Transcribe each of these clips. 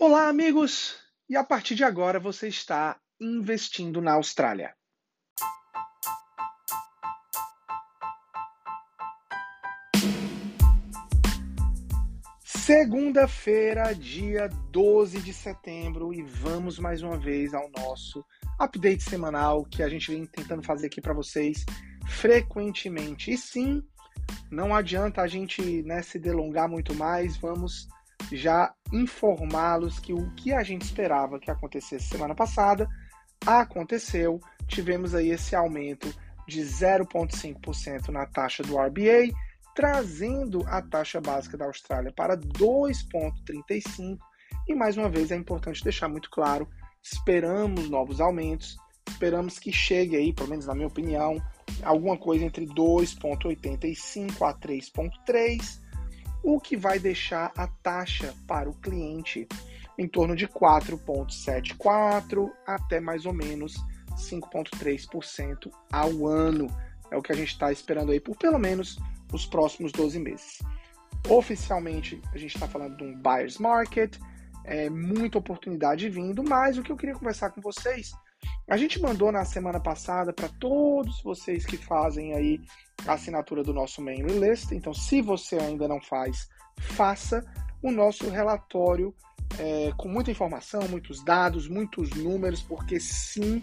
Olá, amigos! E a partir de agora você está investindo na Austrália. Segunda-feira, dia 12 de setembro, e vamos mais uma vez ao nosso update semanal que a gente vem tentando fazer aqui para vocês frequentemente. E sim, não adianta a gente né, se delongar muito mais, vamos já informá-los que o que a gente esperava que acontecesse semana passada aconteceu. Tivemos aí esse aumento de 0,5% na taxa do RBA, trazendo a taxa básica da Austrália para 2,35%. E mais uma vez é importante deixar muito claro: esperamos novos aumentos, esperamos que chegue aí, pelo menos na minha opinião, alguma coisa entre 2,85 a 3,3 o que vai deixar a taxa para o cliente em torno de 4,74 até mais ou menos 5,3% ao ano. É o que a gente está esperando aí por pelo menos os próximos 12 meses. Oficialmente, a gente está falando de um buyer's market, é, muita oportunidade vindo, mas o que eu queria conversar com vocês a gente mandou na semana passada para todos vocês que fazem aí a assinatura do nosso mailing list. Então, se você ainda não faz, faça o nosso relatório é, com muita informação, muitos dados, muitos números, porque sim,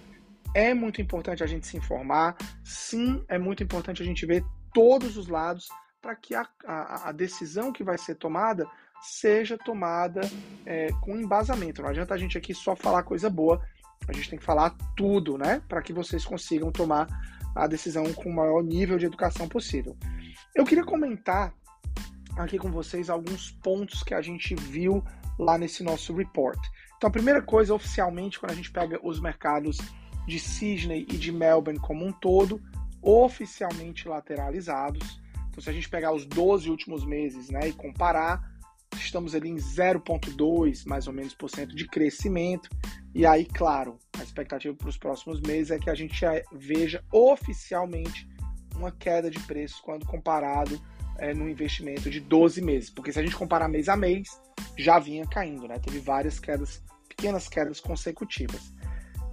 é muito importante a gente se informar, sim, é muito importante a gente ver todos os lados para que a, a, a, decisão que vai ser tomada seja tomada é, com embasamento. Não adianta a gente aqui só falar coisa boa, a gente tem que falar tudo, né? Para que vocês consigam tomar a decisão com o maior nível de educação possível. Eu queria comentar aqui com vocês alguns pontos que a gente viu lá nesse nosso report. Então, a primeira coisa, oficialmente, quando a gente pega os mercados de Sydney e de Melbourne como um todo, oficialmente lateralizados. Então, se a gente pegar os 12 últimos meses né, e comparar, estamos ali em 0,2 mais ou menos por cento de crescimento. E aí, claro, a expectativa para os próximos meses é que a gente veja oficialmente uma queda de preço quando comparado é, investimento de 12 meses. Porque se a gente comparar mês a mês, já vinha caindo, né? Teve várias quedas, pequenas quedas consecutivas.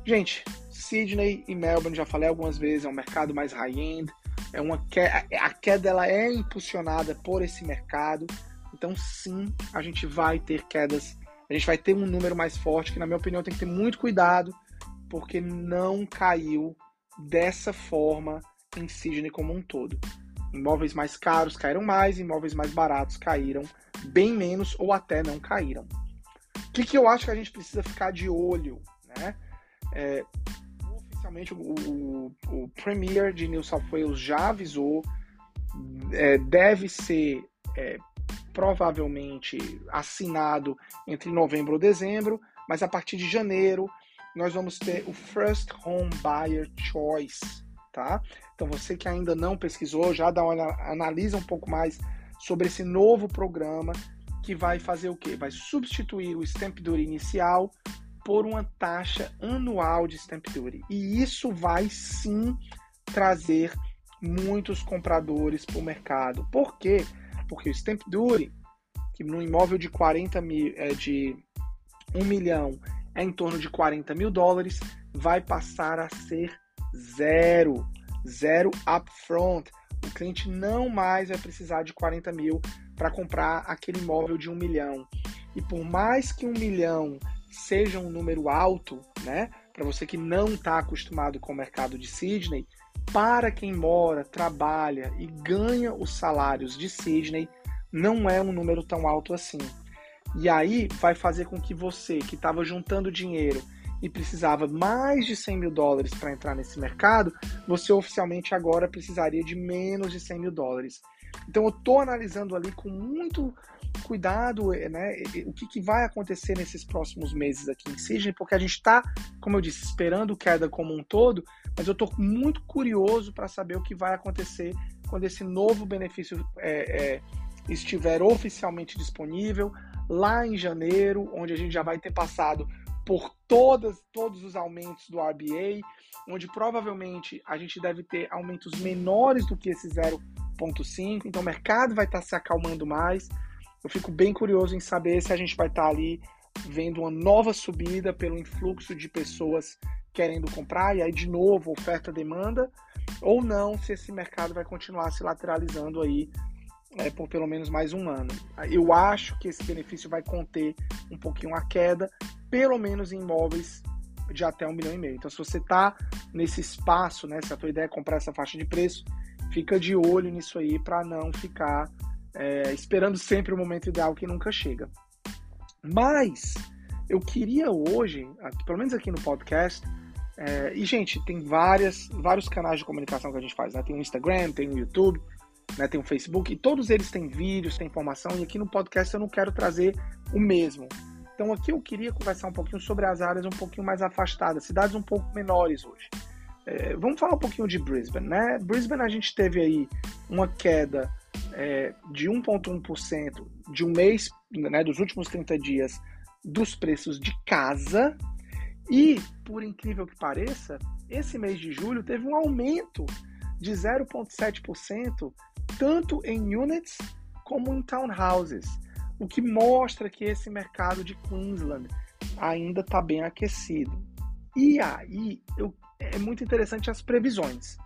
Gente, Sydney e Melbourne, já falei algumas vezes, é um mercado mais high-end, é uma queda, a queda ela é impulsionada por esse mercado. Então, sim, a gente vai ter quedas, a gente vai ter um número mais forte, que na minha opinião tem que ter muito cuidado, porque não caiu dessa forma em Sydney como um todo. Imóveis mais caros caíram mais, imóveis mais baratos caíram bem menos ou até não caíram. O que, que eu acho que a gente precisa ficar de olho? Né? É, oficialmente, o, o, o, Premier de New South Wales já avisou, é, deve ser é, provavelmente assinado entre novembro ou dezembro, mas a partir de janeiro nós vamos ter o First Home Buyer Choice, tá? Então você que ainda não pesquisou, já dá uma analisa um pouco mais sobre esse novo programa que vai fazer o quê? Vai substituir o stamp duty inicial por uma taxa anual de stamp duty. E isso vai sim trazer muitos compradores para o mercado. Por quê? porque o stamp duty, que no imóvel de 40 mil, é, de 1 milhão é em torno de 40 mil dólares, vai passar a ser zero. Zero upfront. O cliente não mais vai precisar de 40 mil para comprar aquele imóvel de 1 milhão. E por mais que 1 milhão seja um número alto, né? Para você que não está acostumado com o mercado de Sydney, para quem mora, trabalha e ganha os salários de Sydney, não é um número tão alto assim. E aí vai fazer com que você, que estava juntando dinheiro e precisava mais de 100 mil dólares para entrar nesse mercado, você oficialmente agora precisaria de menos de 100 mil dólares. Então eu estou analisando ali com muito cuidado eh, né, o que, que, vai acontecer nesses próximos meses aqui em Sydney, porque a gente está, como eu disse, esperando queda como um todo, mas eu estou muito curioso para saber o que vai acontecer quando esse novo benefício é, é, estiver oficialmente disponível lá em janeiro, onde a gente já vai ter passado por todas, todos os aumentos do RBA, onde provavelmente a gente deve ter aumentos menores do que esse 0,5, então o mercado vai estar se acalmando mais. Eu fico bem curioso em saber se a gente vai estar ali vendo uma nova subida pelo influxo de pessoas querendo comprar, e aí de novo oferta-demanda, ou não, se esse mercado vai continuar se lateralizando aí é, por pelo menos mais um ano. Eu acho que esse benefício vai conter um pouquinho a queda, pelo menos em imóveis de até um milhão e meio. Então, se você está nesse espaço, né, se a tua ideia é comprar essa faixa de preço, fica de olho nisso aí para não ficar é, esperando sempre o momento ideal que nunca chega. Mas eu queria hoje, aqui, pelo menos aqui no podcast, é, e gente, tem várias, vários canais de comunicação que a gente faz, né? Tem o Instagram, tem o YouTube, né? tem o Facebook, e todos eles têm vídeos, têm informação, e aqui no podcast eu não quero trazer o mesmo. Então aqui eu queria conversar um pouquinho sobre as áreas um pouquinho mais afastadas, cidades um pouco menores hoje. É, vamos falar um pouquinho de Brisbane, né? Brisbane a gente teve aí uma queda é, de 1,1% de um mês, né, dos últimos 30 dias, dos preços de casa. E, por incrível que pareça, esse mês de julho teve um aumento de 0,7%, tanto em units como em townhouses, o que mostra que esse mercado de Queensland ainda está bem aquecido. E aí, eu, é muito interessante as previsões.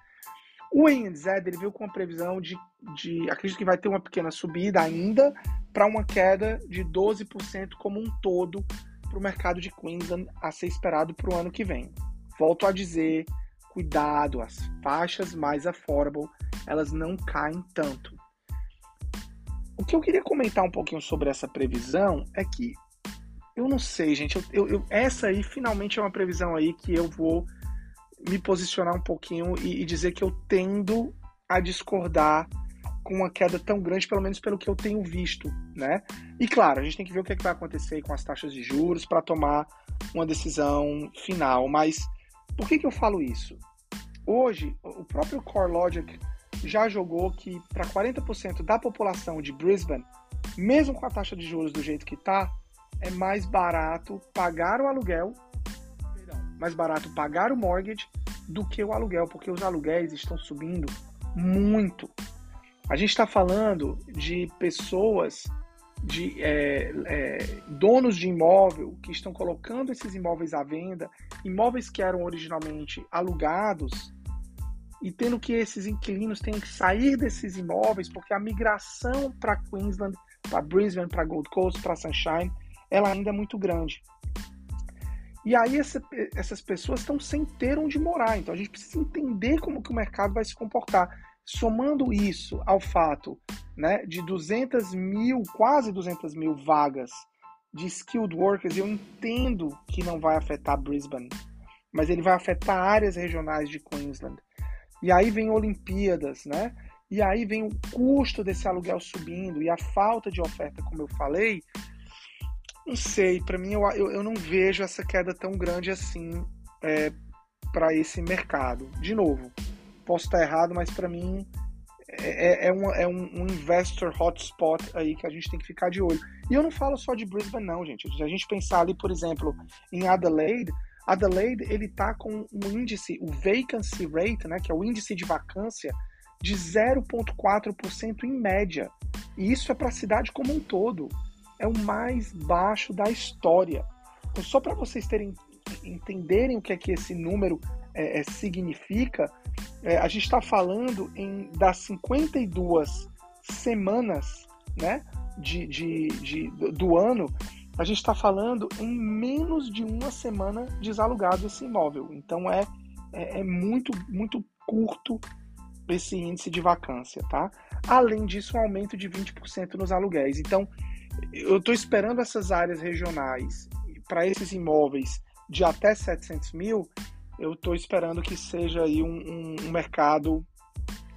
O ANZ ele veio com uma previsão de, de acredito que vai ter uma pequena subida ainda para uma queda de 12% como um todo para o mercado de Queensland a ser esperado para o ano que vem. Volto a dizer, cuidado, as faixas mais affordable, elas não caem tanto. O que eu queria comentar um pouquinho sobre essa previsão é que eu não sei, gente. Eu, eu, essa aí finalmente é uma previsão aí que eu vou me posicionar um pouquinho e, e, dizer que eu tendo a discordar com uma queda tão grande, pelo menos pelo que eu tenho visto, né? E claro, a gente tem que ver o que, é que vai acontecer com as taxas de juros para tomar uma decisão final. Mas por que, que eu falo isso? Hoje, o próprio CoreLogic já jogou que para 40% da população de Brisbane, mesmo com a taxa de juros do jeito que está, é mais barato pagar o aluguel, mais barato pagar o mortgage do que o aluguel, porque os aluguéis estão subindo muito. A gente está falando de pessoas, de é, é, donos de imóvel que estão colocando esses imóveis à venda, imóveis que eram originalmente alugados e tendo que esses inquilinos tenham que sair desses imóveis porque a migração para Queensland, para Brisbane, para Gold Coast, para Sunshine ela ainda é muito grande. E aí essa, essas pessoas estão sem ter onde morar. Então a gente precisa entender como que o mercado vai se comportar. Somando isso ao fato né, de 200 mil, quase 200 mil vagas de skilled workers, eu entendo que não vai afetar Brisbane, mas ele vai afetar áreas regionais de Queensland. E aí vem Olimpíadas, né? E aí vem o custo desse aluguel subindo e a falta de oferta, como eu falei, não sei, para mim eu, eu, eu, não vejo essa queda tão grande assim é, para esse mercado. De novo, posso estar errado, mas para mim é, é, é, um, é um, um, investor hotspot aí que a gente tem que ficar de olho. E eu não falo só de Brisbane, não, gente. Se a gente pensar ali, por exemplo, em Adelaide, Adelaide ele tá com um índice, o vacancy rate, né, que é o índice de vacância, de 0,4% em média. E isso é para a cidade como um todo é o mais baixo da história. Então, só para vocês terem entenderem o que é que esse número é, é, significa, é, a gente está falando em das 52 semanas né, de, de, de do ano, a gente está falando em menos de uma semana desalugado esse imóvel. Então é, é, é muito, muito curto esse índice de vacância, tá? Além disso, um aumento de 20% nos aluguéis. Então, eu estou esperando essas áreas regionais para esses imóveis de até 700 mil, eu estou esperando que seja aí um, um, um, mercado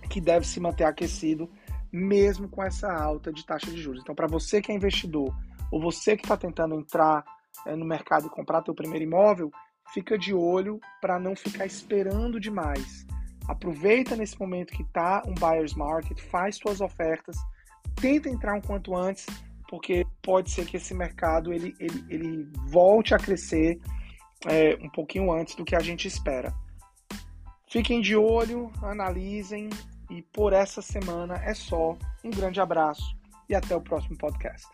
que deve se manter aquecido mesmo com essa alta de taxa de juros. Então, para você que é investidor ou você que está tentando entrar é, no mercado e comprar teu primeiro imóvel, fica de olho para não ficar esperando demais. Aproveita nesse momento que está um buyer's market, faz suas ofertas, tenta entrar um quanto antes porque pode ser que esse mercado ele, ele, ele volte a crescer é, um pouquinho antes do que a gente espera. Fiquem de olho, analisem e por essa semana é só. Um grande abraço e até o próximo podcast.